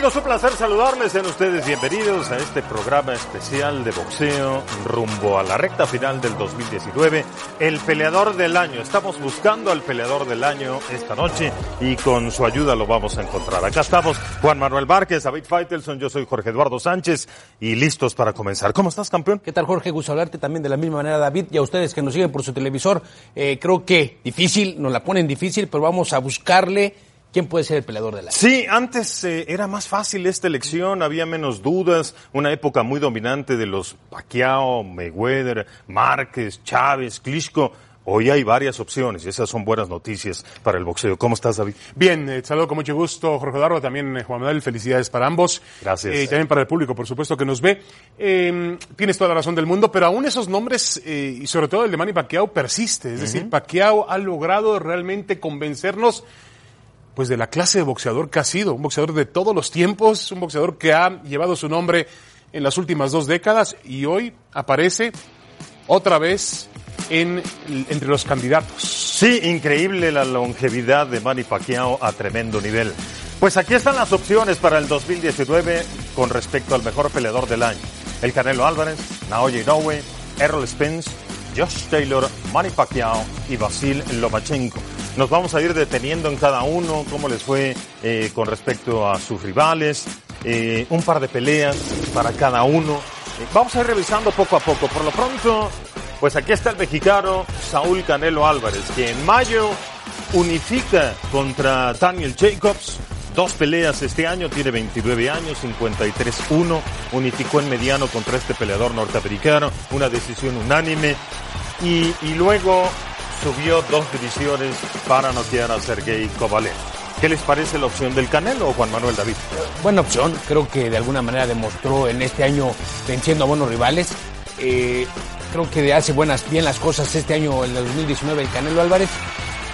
Amigos, un placer saludarles. Sean ustedes bienvenidos a este programa especial de boxeo rumbo a la recta final del 2019. El peleador del año. Estamos buscando al peleador del año esta noche y con su ayuda lo vamos a encontrar. Acá estamos Juan Manuel Márquez, David Faitelson, yo soy Jorge Eduardo Sánchez y listos para comenzar. ¿Cómo estás, campeón? ¿Qué tal, Jorge? Gusto hablarte también de la misma manera, David, y a ustedes que nos siguen por su televisor. Eh, creo que difícil, nos la ponen difícil, pero vamos a buscarle ¿Quién puede ser el peleador del año? Sí, antes eh, era más fácil esta elección, había menos dudas, una época muy dominante de los Pacquiao, Mayweather, Márquez, Chávez, Klitschko. Hoy hay varias opciones y esas son buenas noticias para el boxeo. ¿Cómo estás, David? Bien, eh, saludo con mucho gusto, Jorge Darro, también eh, Juan Manuel, felicidades para ambos. Gracias. Eh, y también para el público, por supuesto, que nos ve. Eh, tienes toda la razón del mundo, pero aún esos nombres, eh, y sobre todo el de Manny Pacquiao, persiste. Es decir, Pacquiao ha logrado realmente convencernos pues de la clase de boxeador que ha sido, un boxeador de todos los tiempos, un boxeador que ha llevado su nombre en las últimas dos décadas y hoy aparece otra vez en, entre los candidatos. Sí, increíble la longevidad de Manny Pacquiao a tremendo nivel. Pues aquí están las opciones para el 2019 con respecto al mejor peleador del año. El Canelo Álvarez, Naoya Inoue, Errol Spence, Josh Taylor, Manny Pacquiao y Vasil Lomachenko. Nos vamos a ir deteniendo en cada uno, cómo les fue eh, con respecto a sus rivales, eh, un par de peleas para cada uno. Eh, vamos a ir revisando poco a poco. Por lo pronto, pues aquí está el mexicano Saúl Canelo Álvarez, que en mayo unifica contra Daniel Jacobs. Dos peleas este año, tiene 29 años, 53-1, unificó en mediano contra este peleador norteamericano, una decisión unánime y, luego subió dos divisiones para noquear a Sergei Kovalev. ¿Qué les parece la opción del Canelo o Juan Manuel David? Buena opción, creo que de alguna manera demostró en este año venciendo a buenos rivales. Eh, creo que hace buenas, bien las cosas este año, en el 2019, el Canelo Álvarez.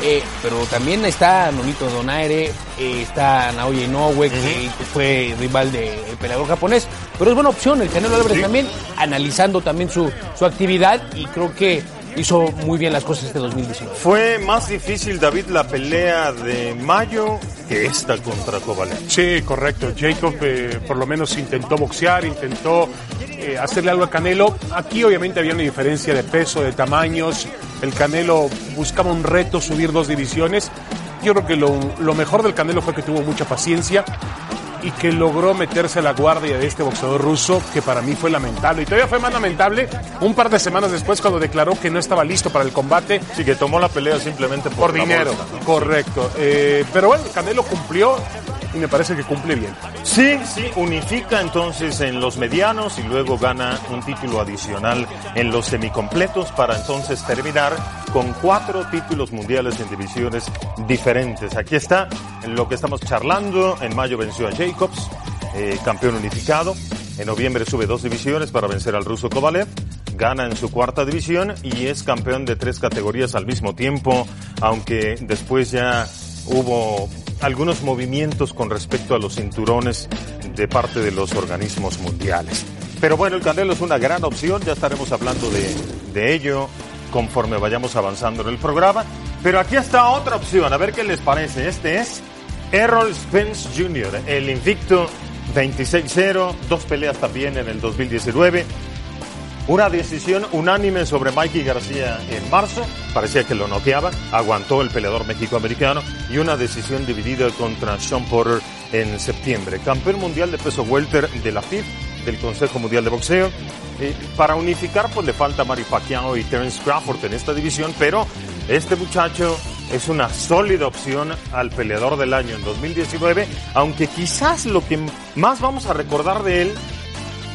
Eh, pero también está Nonito Donaire, eh, está Naoya Inoue, que fue rival del peleador japonés. Pero es buena opción el Canelo Álvarez también, analizando también su, su actividad y creo que hizo muy bien las cosas este 2019. Fue más difícil, David, la pelea de mayo que esta contra Kovalev. Sí, correcto. Jacob eh, por lo menos intentó boxear, intentó eh, hacerle algo a Canelo. Aquí obviamente había una diferencia de peso, de tamaños. El Canelo buscaba un reto, subir dos divisiones. Yo creo que lo, lo mejor del Canelo fue que tuvo mucha paciencia y que logró meterse a la guardia de este boxeador ruso, que para mí fue lamentable. Y todavía fue más lamentable un par de semanas después cuando declaró que no estaba listo para el combate. Sí, que tomó la pelea simplemente por, dinero, bolsa. correcto. Eh, pero bueno, Canelo cumplió y me parece que cumple bien. Sí, sí, unifica entonces en los medianos y luego gana un título adicional en los semicompletos para entonces terminar con cuatro títulos mundiales en divisiones diferentes. Aquí está lo que estamos charlando. En mayo venció a Eh, campeón unificado. En noviembre sube dos divisiones para vencer al ruso Kovalev. Gana en su cuarta división y es campeón de tres categorías al mismo tiempo, aunque después ya hubo algunos movimientos con respecto a los cinturones de parte de los organismos mundiales. Pero bueno, el Canelo es una gran opción, ya estaremos hablando de, de ello conforme vayamos avanzando en el programa. Pero aquí está otra opción, a ver qué les parece. Este es Errol Spence Jr., el invicto 26-0, dos peleas también en el 2019. Una decisión unánime sobre Mikey García en marzo, parecía que lo noqueaba, aguantó el peleador mexicoamericano y una decisión dividida contra Sean Porter en septiembre. Campeón mundial de peso welter de la FIF, del Consejo Mundial de Boxeo. Eh, para unificar, pues le falta Mari Pacquiao y Terence Crawford en esta división, pero este muchacho es una sólida opción al peleador del año en 2019, aunque quizás lo que más vamos a recordar de él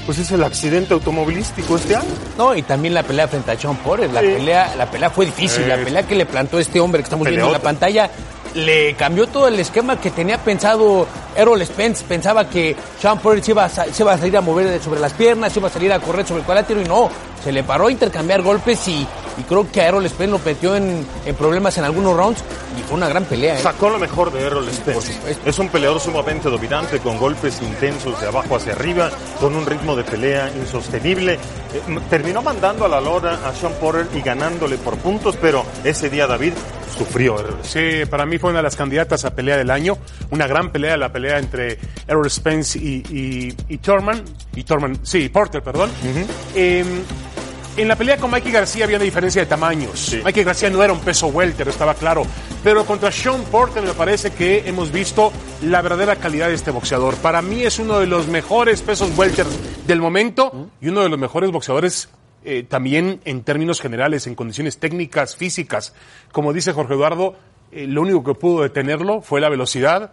pues es el accidente automovilístico este año. No, y también la pelea frente a Sean Porter. La, Sí. pelea, la pelea fue difícil. La pelea que le plantó este hombre que estamos viendo en la pantalla le cambió todo el esquema que tenía pensado Errol Spence. Pensaba que Sean Porter se iba, a, se iba a salir a mover sobre las piernas, se iba a salir a correr sobre el cuadrilátero y no. Se le paró a intercambiar golpes y, y creo que a Errol Spence lo metió en, en problemas en algunos rounds y fue una gran pelea. ¿eh? Sacó lo mejor de Errol Spence. Es un peleador sumamente dominante, con golpes intensos de abajo hacia arriba, con un ritmo de pelea insostenible. Eh, terminó mandando a la lora a Sean Porter y ganándole por puntos, pero ese día David sufrió Errol Spence. Sí, para mí fue una de las candidatas a pelea del año. Una gran pelea, la pelea entre Errol Spence y, y, y Thurman. Y Thurman, sí, Porter, perdón. Eh, en la pelea con Mikey García había una diferencia de tamaños. Sí. Mikey García no era un peso welter, estaba claro. Pero contra Sean Porter me parece que hemos visto la verdadera calidad de este boxeador. Para mí es uno de los mejores pesos welter del momento y uno de los mejores boxeadores eh, también en términos generales, en condiciones técnicas, físicas. Como dice Jorge Eduardo, eh, lo único que pudo detenerlo fue la velocidad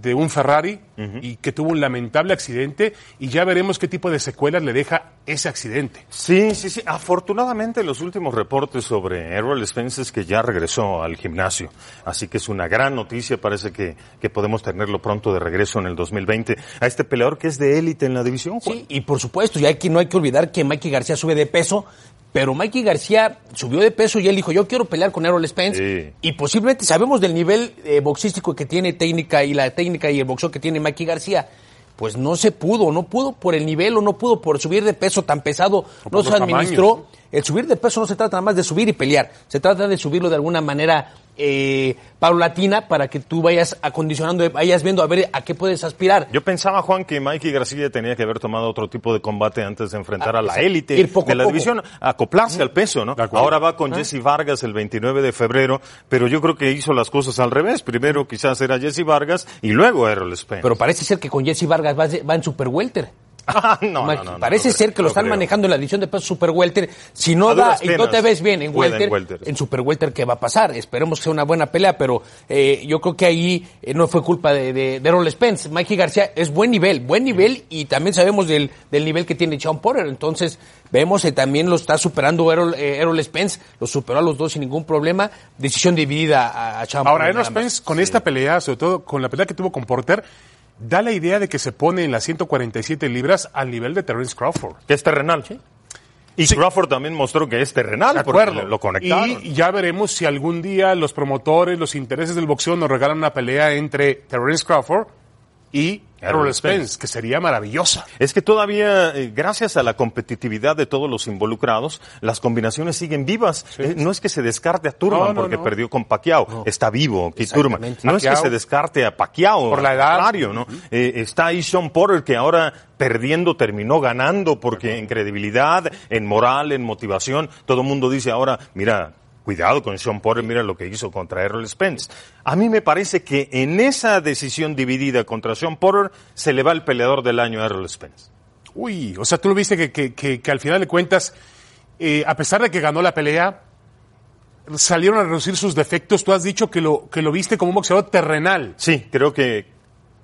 de un Ferrari y que tuvo un lamentable accidente y ya veremos qué tipo de secuelas le deja ese accidente. Sí, sí, sí. Afortunadamente los últimos reportes sobre Errol Spence es que ya regresó al gimnasio. Así que es una gran noticia. Parece que, que podemos tenerlo pronto de regreso en el 2020. A este peleador que es de élite en la división. Juan. Sí, y por supuesto, ya que no hay que olvidar que Mikey García sube de peso, pero Mikey García subió de peso y él dijo, yo quiero pelear con Errol Spence. Sí. Y posiblemente sabemos del nivel eh, boxístico que tiene técnica y la técnica y el boxeo que tiene Mikey García. Pues no se pudo, no pudo por el nivel o no pudo por subir de peso tan pesado, no se administró. tamaños. El subir de peso no se trata nada más de subir y pelear, se trata de subirlo de alguna manera eh, paulatina para que tú vayas acondicionando, vayas viendo a ver a qué puedes aspirar. Yo pensaba, Juan, que Mikey García tenía que haber tomado otro tipo de combate antes de enfrentar Ah, a la élite de la poco. división, acoplarse al peso, ¿no? Ahora va con Jesse Vargas el 29 de febrero, pero yo creo que hizo las cosas al revés. Primero quizás era Jesse Vargas y luego Errol Spence. Pero parece ser que con Jesse Vargas va, va en Super Welter. Ah, no, no, no, no, Parece no ser creo, que lo están creo. manejando en la edición de peso Super Welter. Si no A da y no te ves bien en Welter, welter, en Super Welter, ¿qué va a pasar? Esperemos que sea una buena pelea, pero eh, yo creo que ahí eh, no fue culpa de, de, de Errol Spence. Mikey García es buen nivel, buen nivel y también sabemos del, del nivel que tiene Sean Porter. Entonces, vemos que también lo está superando Errol, eh, Errol Spence, lo superó a los dos sin ningún problema. Decisión dividida a, a Sean Ahora, Porter. Errol nada más. Spence, con esta pelea, sobre todo con la pelea que tuvo con Porter, da la idea de que se pone en las 147 libras al nivel de Terence Crawford. Que es terrenal. Y Sí. Crawford también mostró que es terrenal, De acuerdo. lo conectaron. Y ya veremos si algún día los promotores, los intereses del boxeo nos regalan una pelea entre Terence Crawford y Errol Spence, que sería maravillosa. Es que todavía, eh, gracias a la competitividad de todos los involucrados, las combinaciones siguen vivas. Eh, no es que se descarte a Turman No, no, porque no. perdió con Pacquiao, está vivo Turman. No es que se descarte a Pacquiao, Por la edad. contrario, ¿no? Eh, está ahí Sean Porter que ahora perdiendo terminó ganando porque en credibilidad, en moral, en motivación, todo el mundo dice ahora, mira, Cuidado con Sean Porter, mira lo que hizo contra Errol Spence. A mí me parece que en esa decisión dividida contra Sean Porter se le va el peleador del año a Errol Spence. Uy, o sea, tú lo viste que, que, que, que al final de cuentas, eh, a pesar de que ganó la pelea, salieron a reducir sus defectos. Tú has dicho que lo, que lo viste como un boxeador terrenal. Sí, creo que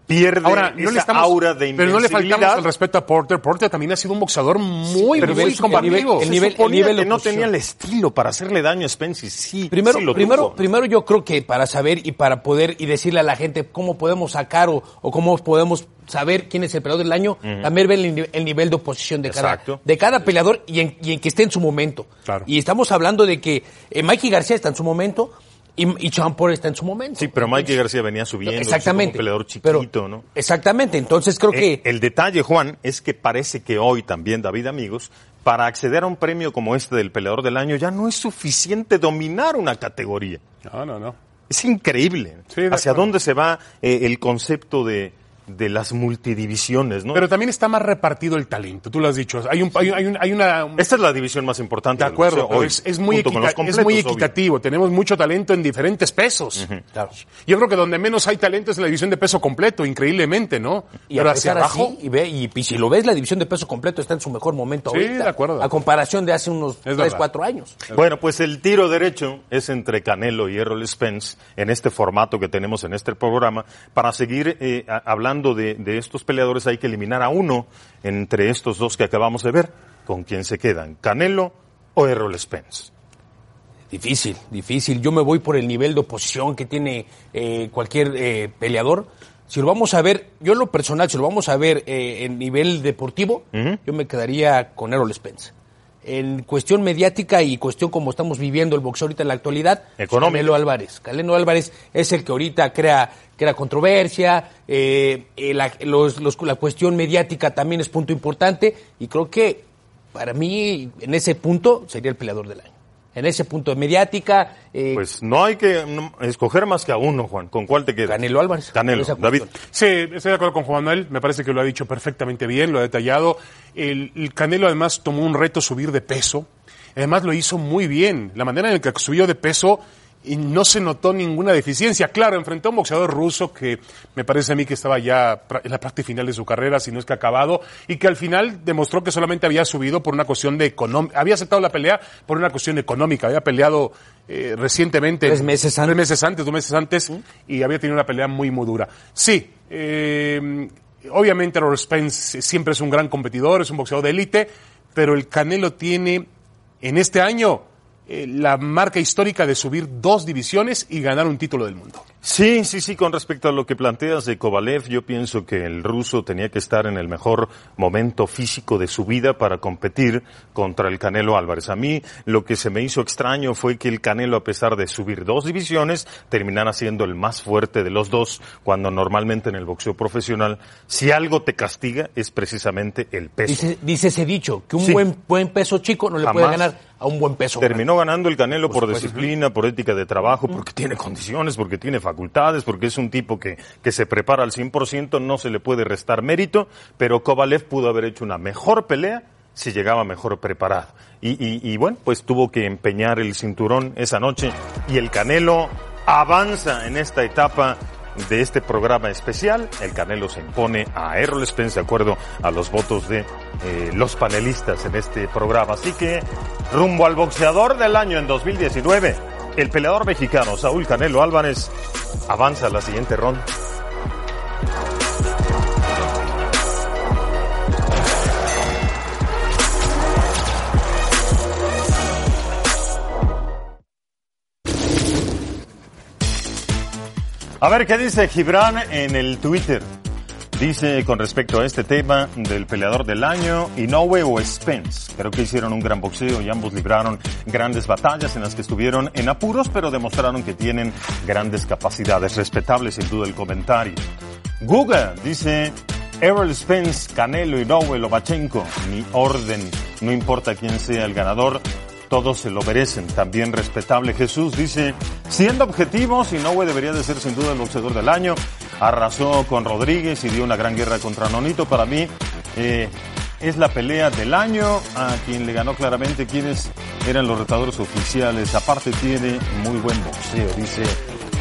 pierde Ahora, no esa le estamos, aura de pero no le faltamos el respeto a Porter. Porter también ha sido un boxeador muy, pero muy combativo. el nivel- que no tenía el estilo para hacerle daño a Spence sí, Primero, sí lo primero, tuvo. primero yo creo que para saber y para poder y decirle a la gente cómo podemos sacar o, o cómo podemos saber quién es el peleador del año, también ver el, ni- el nivel de oposición de cada, de cada peleador y en, y en que esté en su momento. Claro. Y estamos hablando de que eh, Mikey García está en su momento y, y Sean Porter está en su momento. Sí, pero Mikey García venía subiendo, Exactamente. como un peleador Pero- chiquito, ¿no? Exactamente. Entonces creo que Eh, el detalle, Juan, es que parece que hoy también, David, amigos, para acceder a un premio como este del peleador del año ya no es suficiente dominar una categoría. No, no, no. Es increíble. Sí, Hacia dónde se va eh, el concepto de, de las multidivisiones, ¿no? Pero también está más repartido el talento, tú lo has dicho. Hay, un, hay, un- hay un- hay una... Esta es la división más importante. De del acuerdo, hoy, es, es muy, es muy obvio. equitativo. Tenemos mucho talento en diferentes pesos. Claro. Yo creo que donde menos hay talento es en la división de peso completo, increíblemente, ¿no? Y Pero a hacia pesar abajo, así, y, ve, y, y si lo ves, la división de peso completo está en su mejor momento Sí, ahorita. de acuerdo. A comparación de hace unos 3, verdad. 4 años. Bueno, pues el tiro derecho es entre Canelo y Errol Spence en este formato que tenemos en este programa. Para seguir eh, a- hablando de, de estos peleadores hay que eliminar a uno entre estos dos que acabamos de ver. ¿Con quién se quedan? ¿Canelo o Errol Spence? Difícil, difícil. Yo me voy por el nivel de oposición que tiene eh, cualquier eh, peleador. Si lo vamos a ver, yo en lo personal, si lo vamos a ver eh, en nivel deportivo, yo me quedaría con Errol Spence. En cuestión mediática y cuestión como estamos viviendo el boxeo ahorita en la actualidad, Económica. Canelo Álvarez. Canelo Álvarez es el que ahorita crea, crea controversia, eh, eh, la, los- los- la cuestión mediática también es punto importante y creo que para mí en ese punto sería el peleador del año. En ese punto de mediática. Eh, pues no hay que escoger más que a uno, Juan. ¿Con cuál te quedas? Canelo Álvarez. Canelo, David. Sí, estoy de acuerdo con Juan Manuel. Me parece que lo ha dicho perfectamente bien, lo ha detallado. El, el Canelo además tomó un reto subir de peso. Además lo hizo muy bien. La manera en la que subió de peso y no se notó ninguna deficiencia. Claro, enfrentó a un boxeador ruso que me parece a mí que estaba ya en la parte final de su carrera, si no es que acabado, y que al final demostró que solamente había subido por una cuestión de económica, había aceptado la pelea por una cuestión económica, había peleado eh, recientemente. Tres meses antes. Tres meses antes, dos meses antes, y había tenido una pelea muy, muy dura. Sí, eh, obviamente Robert Spence siempre es un gran competidor, es un boxeador de élite, pero el Canelo tiene en este año eh, la marca histórica de subir dos divisiones y ganar un título del mundo. Sí, sí, sí, con respecto a lo que planteas de Kovalev, yo pienso que el ruso tenía que estar en el mejor momento físico de su vida para competir contra el Canelo Álvarez. A mí lo que se me hizo extraño fue que el Canelo, a pesar de subir dos divisiones, terminara siendo el más fuerte de los dos, cuando normalmente en el boxeo profesional, si algo te castiga, es precisamente el peso. Dice, dice ese dicho, que un buen, buen peso chico no le puede ganar a un buen peso. Terminó ganando el Canelo por, disciplina, por ética de trabajo, porque tiene condiciones, porque tiene facultades, porque es un tipo que, que se prepara al 100%, no se le puede restar mérito, pero Kovalev pudo haber hecho una mejor pelea si llegaba mejor preparado. Y, y, y bueno, pues tuvo que empeñar el cinturón esa noche y el Canelo avanza en esta etapa de este programa especial. El Canelo se impone a Errol Spence de acuerdo a los votos de eh, los panelistas en este programa. Así que rumbo al boxeador del año en 2019, el peleador mexicano Saúl Canelo Álvarez avanza a la siguiente ronda. A ver qué dice Gibran en el Twitter. Dice con respecto a este tema del peleador del año, Inoue o Spence. Creo que hicieron un gran boxeo y ambos libraron grandes batallas en las que estuvieron en apuros, pero demostraron que tienen grandes capacidades. Respetable sin duda el comentario. Guga dice, Errol Spence, Canelo, Inoue, Lomachenko. Mi orden, no importa quién sea el ganador, todos se lo merecen. También respetable Jesús dice, siendo objetivos, Inoue debería de ser sin duda el boxeador del año. Arrasó con Rodríguez y dio una gran guerra contra Nonito. Para mí eh, es la pelea del año a quien le ganó claramente quienes eran los retadores oficiales. Aparte tiene muy buen boxeo, dice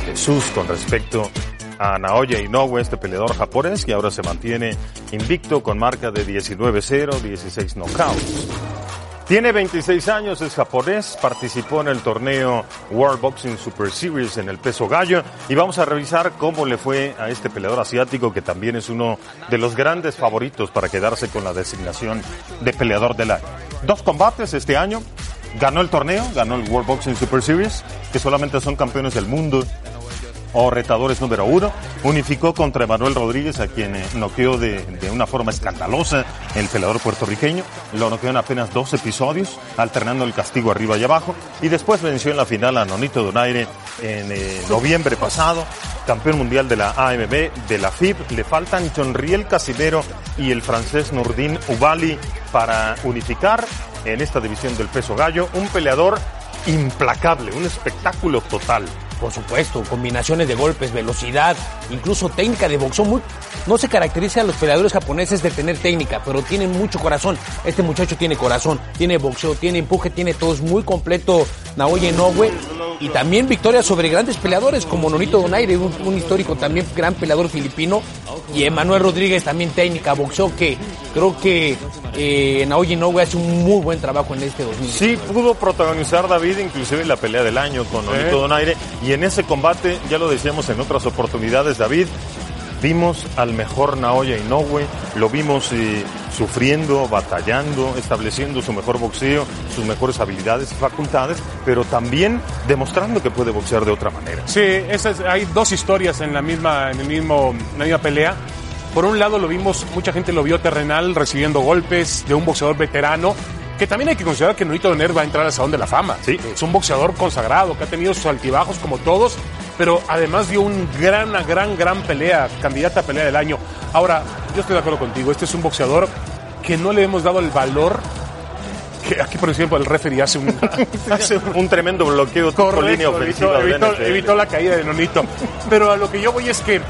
Jesús con respecto a Naoya Inoue, este peleador japonés que ahora se mantiene invicto con marca de 19-0, 16 knockouts. Tiene 26 años, es japonés, participó en el torneo World Boxing Super Series en el peso gallo. Y vamos a revisar cómo le fue a este peleador asiático que también es uno de los grandes favoritos para quedarse con la designación de peleador del año. Dos combates este año, ganó el torneo, ganó el World Boxing Super Series, que solamente son campeones del mundo o retadores número uno. Unificó contra Emanuel Rodríguez, a quien eh, noqueó de, de, una forma escandalosa el peleador puertorriqueño. Lo noqueó en apenas dos episodios, alternando el castigo arriba y abajo. Y después venció en la final a Nonito Donaire en eh, noviembre pasado, campeón mundial de la AMB, de la FIB. Le faltan John Riel Casimero y el francés Nurdin Ubali para unificar en esta división del peso gallo. Un peleador implacable, un espectáculo total. Por supuesto, combinaciones de golpes, velocidad, incluso técnica de boxeo. Muy, no se caracteriza a los peleadores japoneses de tener técnica, pero tienen mucho corazón. Este muchacho tiene corazón, tiene boxeo, tiene empuje, tiene todo. Es muy completo Naoya Inoue. Y también victorias sobre grandes peleadores como Nonito Donaire, un, un histórico también gran peleador filipino. Y Emanuel Rodríguez también técnica, boxeo, que creo que eh, Naoya Inoue hace un muy buen trabajo en este 2000. Sí, pudo protagonizar David inclusive la pelea del año con Nonito. Donaire. Y en ese combate, ya lo decíamos en otras oportunidades, David, vimos al mejor Naoya Inoue, lo vimos eh, sufriendo, batallando, estableciendo su mejor boxeo, sus mejores habilidades y facultades, pero también demostrando que puede boxear de otra manera. Sí, esas, hay dos historias en la misma, en el mismo, en la misma pelea. Por un lado lo vimos, mucha gente lo vio terrenal recibiendo golpes de un boxeador veterano, que también hay que considerar que Nonito Donaire va a entrar al Salón de la Fama. Sí. Es un boxeador consagrado, que ha tenido sus altibajos como todos, pero además dio un gran, gran, gran pelea, candidata a pelea del año. Ahora, yo estoy de acuerdo contigo, este es un boxeador que no le hemos dado el valor que aquí, por ejemplo, el referee hace un, hace un tremendo bloqueo Correcto, línea ofensiva. evitó, evitó la caída de Nonito. Pero a lo que yo voy es que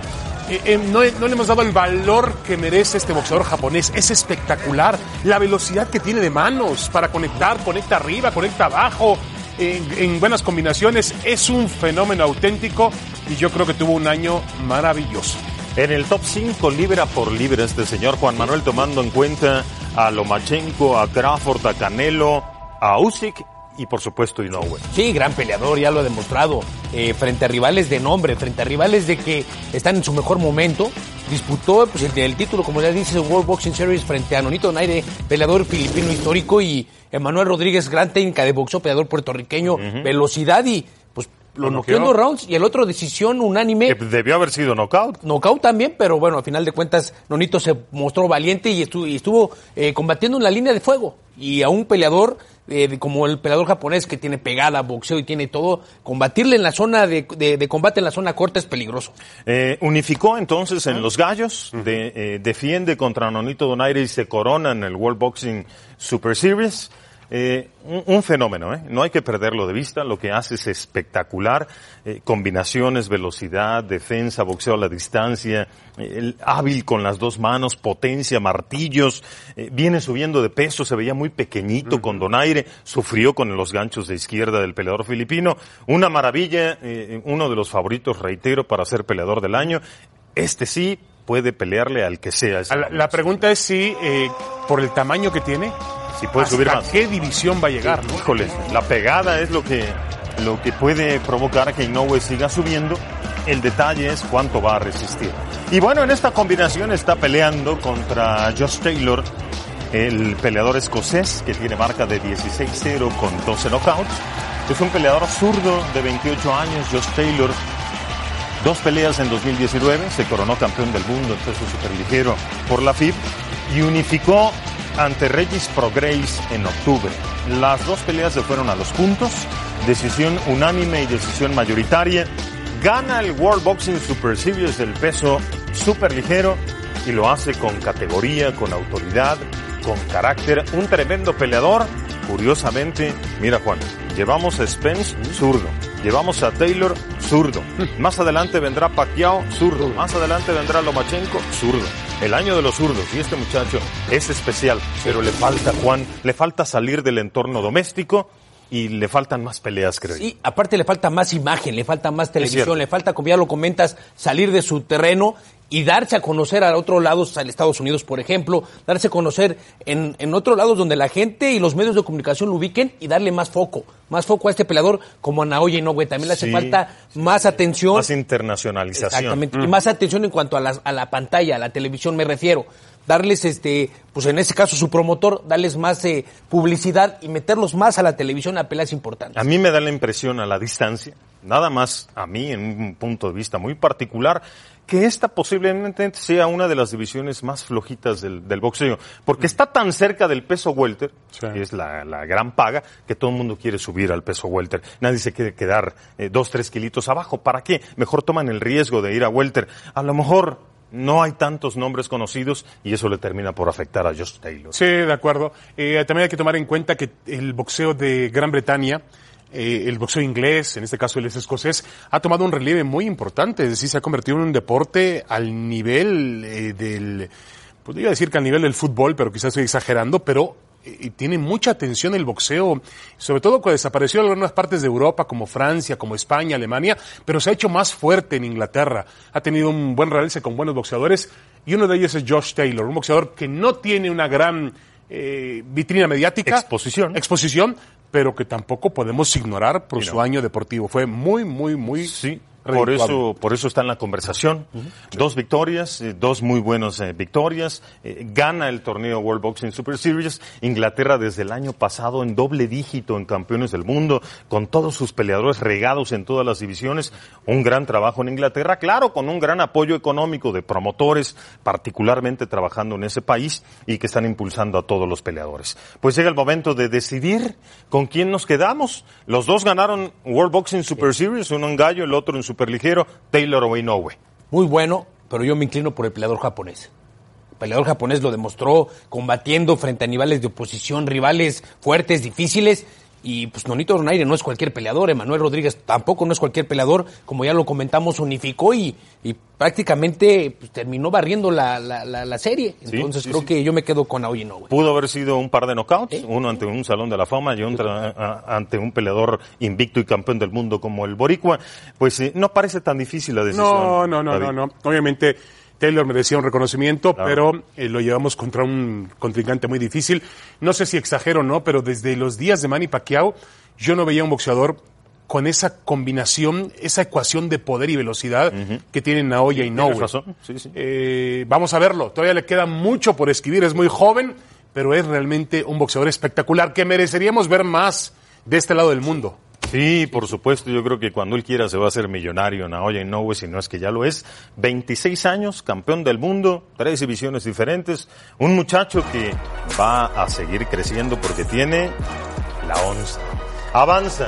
eh, eh, no, no le hemos dado el valor que merece este boxeador japonés. Es espectacular. La velocidad que tiene de manos para conectar, conecta arriba, conecta abajo. En, en buenas combinaciones. Es un fenómeno auténtico y yo creo que tuvo un año maravilloso. En el top 5 libra por libra este señor Juan Manuel tomando en cuenta a Lomachenko, a Crawford, a Canelo, a Usyk y por supuesto Inoue. Sí, gran peleador, ya lo ha demostrado. eh, frente a rivales de nombre, frente a rivales de que están en su mejor momento. Disputó pues, el, el título, como ya dice, World Boxing Series frente a Nonito Donaire, peleador filipino histórico, y Emanuel Rodríguez, gran técnica de boxeo, peleador puertorriqueño, velocidad y pues lo noqueó en dos rounds. Y el otro, decisión unánime. Debió haber sido knockout. Knockout también, pero bueno, al final de cuentas, Nonito se mostró valiente y estuvo, y estuvo eh, combatiendo en la línea de fuego. Y a un peleador, eh, como el peleador japonés que tiene pegada, boxeo y tiene todo, combatirle en la zona de, de- de combate en la zona corta es peligroso. Eh, unificó entonces en los gallos, de- eh, defiende contra Nonito Donaire y se corona en el World Boxing Super Series. Eh, un, un fenómeno, ¿eh? no hay que perderlo de vista, lo que hace es espectacular, eh, combinaciones, velocidad, defensa, boxeo a la distancia, eh, el hábil con las dos manos, potencia, martillos, viene subiendo de peso, se veía muy pequeñito con Donaire, sufrió con los ganchos de izquierda del peleador filipino, una maravilla, uno de los favoritos, reitero, para ser peleador del año, este sí puede pelearle al que sea. La, la pregunta es si, por el tamaño que tiene, Si puede ¿hasta subir más. qué división va a llegar? no? La pegada es lo que, lo que puede provocar que Inoue siga subiendo. El detalle es cuánto va a resistir. Y bueno, en esta combinación está peleando contra Josh Taylor, el peleador escocés que tiene marca de 16-0 con 12 knockouts. Es un peleador zurdo de 28 años, Josh Taylor. Dos peleas en 2019, se coronó campeón del mundo en peso superligero por la FIB y unificó ante Regis Prograis en octubre. Las dos peleas se fueron a los puntos, decisión unánime y decisión mayoritaria. Gana el World Boxing Super Series del peso superligero y lo hace con categoría, con autoridad, con carácter. Un tremendo peleador. Curiosamente, mira Juan, llevamos a Spence zurdo, llevamos a Taylor zurdo. Más adelante vendrá Pacquiao zurdo, más adelante vendrá Lomachenko zurdo. El año de los zurdos y este muchacho es especial, pero le falta Juan, le falta salir del entorno doméstico y le faltan más peleas, creo. Y aparte le falta más imagen, le falta más televisión, le falta, como ya lo comentas, salir de su terreno y darse a conocer a otros lados, al Estados Unidos, por ejemplo, darse a conocer en, en otros lados donde la gente y los medios de comunicación lo ubiquen y darle más foco, más foco a este peleador como a Naoya Inoue. También le hace Sí. falta más atención. Más internacionalización. Exactamente. Y más atención en cuanto a la, a la pantalla, a la televisión me refiero. Darles, este, pues en este caso su promotor, darles más eh, publicidad y meterlos más a la televisión a peleas importantes. A mí me da la impresión a la distancia, nada más a mí en un punto de vista muy particular, que esta posiblemente sea una de las divisiones más flojitas del, del boxeo, porque está tan cerca del peso welter, Sí. que es la, la gran paga, que todo el mundo quiere subir al peso welter. Nadie se quiere quedar eh, dos, tres kilitos abajo. ¿Para qué? Mejor toman el riesgo de ir a welter. A lo mejor no hay tantos nombres conocidos y eso le termina por afectar a Josh Taylor. Sí, de acuerdo. Eh, también hay que tomar en cuenta que el boxeo de Gran Bretaña, eh, el boxeo inglés, en este caso el es escocés, ha tomado un relieve muy importante, es decir, se ha convertido en un deporte al nivel eh, del, podría decir que al nivel del fútbol, pero quizás estoy exagerando, pero eh, tiene mucha atención el boxeo, sobre todo cuando desapareció en algunas partes de Europa, como Francia, como España, Alemania, pero se ha hecho más fuerte en Inglaterra. Ha tenido un buen realce con buenos boxeadores, y uno de ellos es Josh Taylor, un boxeador que no tiene una gran eh, vitrina mediática. Exposición. Exposición, pero que tampoco podemos ignorar por no. su año deportivo. Fue muy, muy, muy. Sí, por eso, por eso está en la conversación. Dos victorias, eh, dos muy buenas eh, victorias. Eh, gana el torneo World Boxing Super Series. Inglaterra desde el año pasado en doble dígito en campeones del mundo, con todos sus peleadores regados en todas las divisiones. Un gran trabajo en Inglaterra, claro, con un gran apoyo económico de promotores, particularmente trabajando en ese país y que están impulsando a todos los peleadores. Pues llega el momento de decidir con quién nos quedamos. Los dos ganaron World Boxing Super Series, uno en gallo, el otro en superligero, Taylor o Inoue. Muy bueno, pero yo me inclino por el peleador japonés. peleador japonés lo demostró combatiendo frente a niveles de oposición, rivales fuertes, difíciles. Y pues Nonito Donaire no es cualquier peleador, Emanuel Rodríguez tampoco no es cualquier peleador, como ya lo comentamos, unificó y, y prácticamente pues, terminó barriendo la, la, la, serie. Entonces sí, creo sí. que yo me quedo con Aoyi Inoue. Pudo haber sido un par de knockouts, uno ante un Salón de la Fama y otro a- ante un peleador invicto y campeón del mundo como el Boricua. Pues eh, no parece tan difícil la decisión. No, no, no, David. no, no. Obviamente Taylor merecía un reconocimiento, Claro. pero eh, lo llevamos contra un contrincante muy difícil. No sé si exagero o no, pero desde los días de Manny Pacquiao yo no veía un boxeador con esa combinación, esa ecuación de poder y velocidad que tienen Naoya y sí, sí. Eh, vamos a verlo. Todavía le queda mucho por escribir. Es muy joven, pero es realmente un boxeador espectacular que mereceríamos ver más de este lado del mundo. Sí, por supuesto. Yo creo que cuando él quiera se va a hacer millonario Naoya Inoue, si no es que ya lo es. 26 años, campeón del mundo, tres divisiones diferentes. Un muchacho que va a seguir creciendo porque tiene la onza. Avanza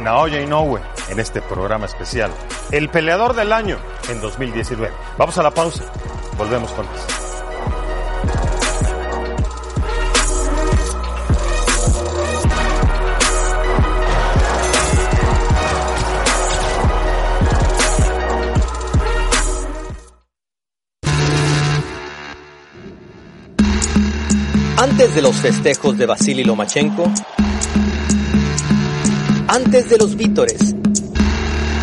Naoya Inoue en este programa especial. El peleador del año en 2019. Vamos a la pausa. Volvemos con más. Antes de los festejos de Vasily Lomachenko, antes de los vítores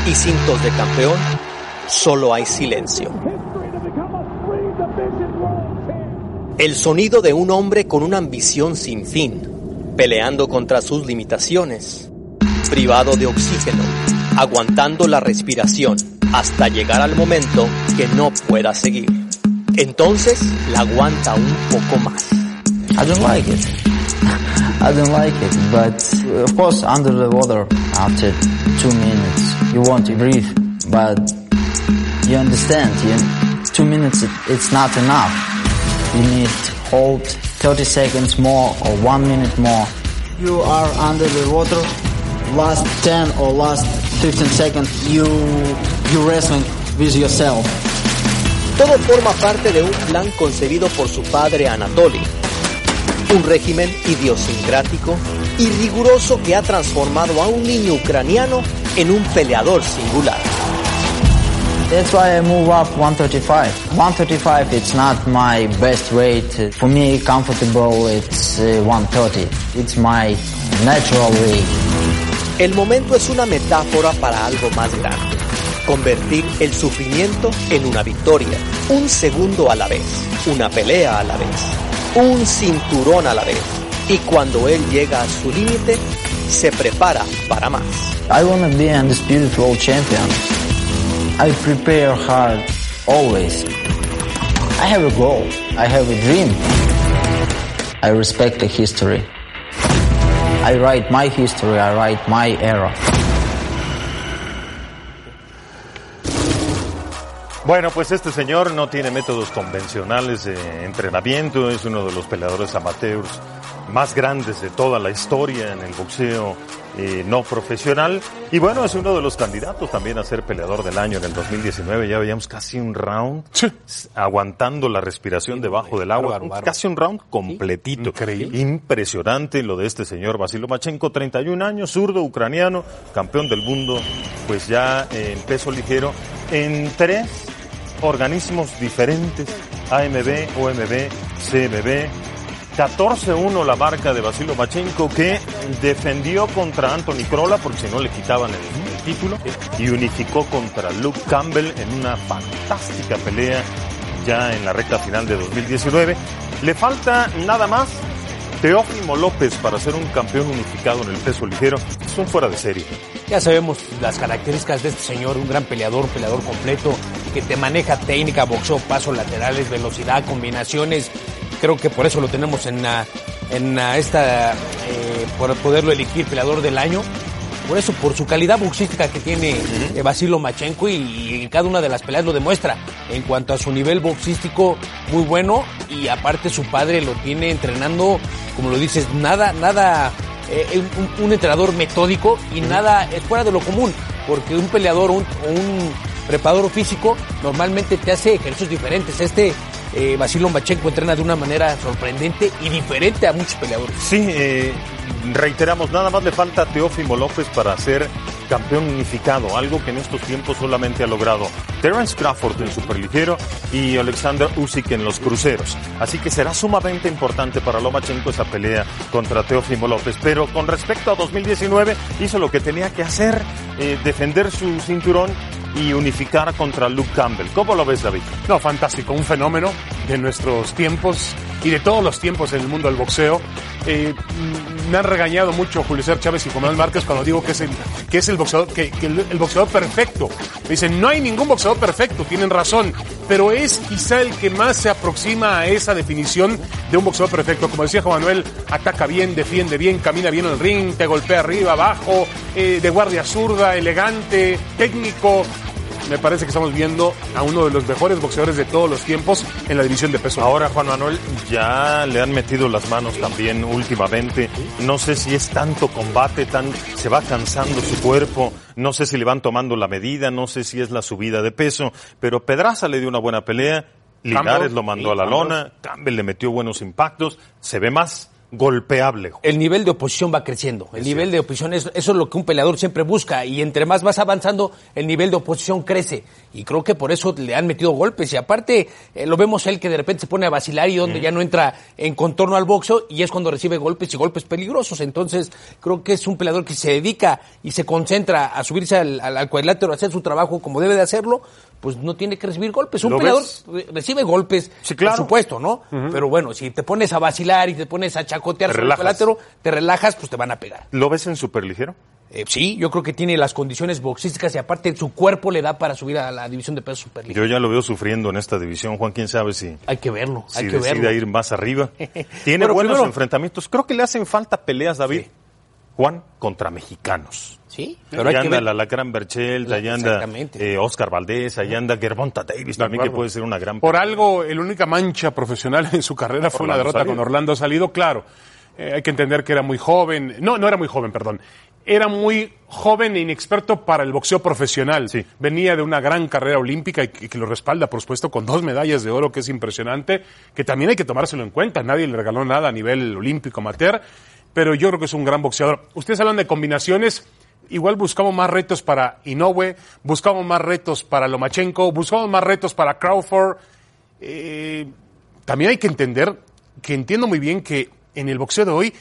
y cintos de campeón, solo hay silencio. El sonido de un hombre con una ambición sin fin, peleando contra sus limitaciones, privado de oxígeno, aguantando la respiración hasta llegar al momento que no pueda seguir. Entonces la aguanta un poco más. I don't like it. I don't like it, but uh, of course under the water after two minutes you want to breathe, but you understand, you, two minutes it, it's not enough. You need hold 30 seconds more or one minute more. You are under the water, last 10 or last 15 seconds you, you wrestling with yourself. Todo forma parte de un plan concebido por su padre Anatoly. Un régimen idiosincrático y riguroso que ha transformado a un niño ucraniano en un peleador singular. That's why I move up 135. 135 it's not my best weight. For me comfortable it's uh, 130. It's my natural weight. El momento es una metáfora para algo más grande. Convertir el sufrimiento en una victoria. Un segundo a la vez. Una pelea a la vez. Un cinturón a la vez. Y cuando él llega a su límite, se prepara para más. I want to be undisputed world champion. I prepare hard always. I have a goal. I have a dream. I respect the history. I write my history. I write my era. Bueno, pues este señor no tiene métodos convencionales de entrenamiento, es uno de los peleadores amateurs más grandes de toda la historia en el boxeo eh, no profesional. Y bueno, es uno de los candidatos también a ser peleador del año en el 2019. Ya veíamos casi un round Sí. aguantando la respiración debajo del agua. bárbaro, bárbaro. Casi un round completito. Increíble. Impresionante lo de este señor Vasilo Machenko, 31 años, zurdo, ucraniano, campeón del mundo, pues ya en peso ligero, en tres organismos diferentes, AMB, OMB, CMB. 14-1 la marca de Vasilo Machenko que defendió contra Anthony Crolla porque si no le quitaban el, el título y unificó contra Luke Campbell en una fantástica pelea ya en la recta final de 2019. Le falta nada más Teófimo López para ser un campeón unificado en el peso ligero. Es un fuera de serie. Ya sabemos las características de este señor, un gran peleador, peleador completo, que te maneja técnica, boxeo, pasos laterales, velocidad, combinaciones. Creo que por eso lo tenemos en, en esta, eh, por poderlo elegir peleador del año. Por eso, por su calidad boxística que tiene eh, Vasilo Machenko y, y en cada una de las peleas lo demuestra. En cuanto a su nivel boxístico, muy bueno y aparte su padre lo tiene entrenando, como lo dices, nada, nada, eh, un, un entrenador metódico y nada es fuera de lo común, porque un peleador o un preparador físico normalmente te hace ejercicios diferentes. Este eh, Basil Lomachenko entrena de una manera sorprendente y diferente a muchos peleadores. Sí, eh, reiteramos, nada más le falta a Teófimo López para ser campeón unificado, algo que en estos tiempos solamente ha logrado Terence Crawford en superligero y Alexander Usyk en los cruceros. Así que será sumamente importante para Lomachenko esa pelea contra Teófimo López. Pero con respecto a 2019, hizo lo que tenía que hacer, eh, defender su cinturón y unificar contra Luke Campbell. ¿Cómo lo ves, David? No, fantástico, un fenómeno de nuestros tiempos y de todos los tiempos en el mundo del boxeo. Eh, me han regañado mucho Julio César Chávez y Juan Márquez cuando digo que es el, que es el boxeador, que, el, boxeador perfecto. Me dicen, no hay ningún boxeador perfecto, tienen razón, pero es quizá el que más se aproxima a esa definición de un boxeador perfecto. Como decía Juan Manuel, ataca bien, defiende bien, camina bien en el ring, te golpea arriba, abajo, eh, de guardia zurda, elegante, técnico, me parece que estamos viendo a uno de los mejores boxeadores de todos los tiempos en la división de peso. Ahora, Juan Manuel, ya le han metido las manos también últimamente. No sé si es tanto combate, tan, se va cansando su cuerpo. No sé si le van tomando la medida, no sé si es la subida de peso, pero Pedraza le dio una buena pelea. Linares lo mandó a la lona, Campbell le metió buenos impactos, se ve más golpeable. El nivel de oposición va creciendo. El es nivel cierto. de oposición, es, eso es lo que un peleador siempre busca. Y entre más vas avanzando, el nivel de oposición crece. Y creo que por eso le han metido golpes. Y aparte, eh, lo vemos él que de repente se pone a vacilar y donde mm. ya no entra en contorno al boxeo. Y es cuando recibe golpes y golpes peligrosos. Entonces, creo que es un peleador que se dedica y se concentra a subirse al, al, al cuadrilátero, a hacer su trabajo como debe de hacerlo. Pues no tiene que recibir golpes. Un peleador ves? recibe golpes, sí, claro. por supuesto, ¿no? Uh -huh. Pero bueno, si te pones a vacilar y te pones a chacotear sobre el te relajas, pues te van a pegar. ¿Lo ves en superligero? Eh, sí, yo creo que tiene las condiciones boxísticas y aparte su cuerpo le da para subir a la división de peso superligero. Yo ya lo veo sufriendo en esta división, Juan, quién sabe si... Hay que verlo, si hay que decide verlo. ir más arriba. tiene bueno, buenos primero, enfrentamientos. Creo que le hacen falta peleas, David, sí. Juan, contra mexicanos. Sí, pero allá anda la Lacran Berchel, allá anda eh, Oscar Valdés, allá anda Gervonta Davis también, que puede ser una gran. Por algo, el única mancha profesional en su carrera fue Orlando una derrota salido. con Orlando Salido, claro. Eh, hay que entender que era muy joven, no, no era muy joven, perdón. Era muy joven e inexperto para el boxeo profesional. Sí. Venía de una gran carrera olímpica y que, que, lo respalda, por supuesto, con dos medallas de oro, que es impresionante, que también hay que tomárselo en cuenta. Nadie le regaló nada a nivel olímpico amateur, pero yo creo que es un gran boxeador. Ustedes hablan de combinaciones igual buscamos más retos para Inoue, buscamos más retos para Lomachenko, buscamos más retos para Crawford. Eh, también hay que entender que entiendo muy bien que en el boxeo de hoy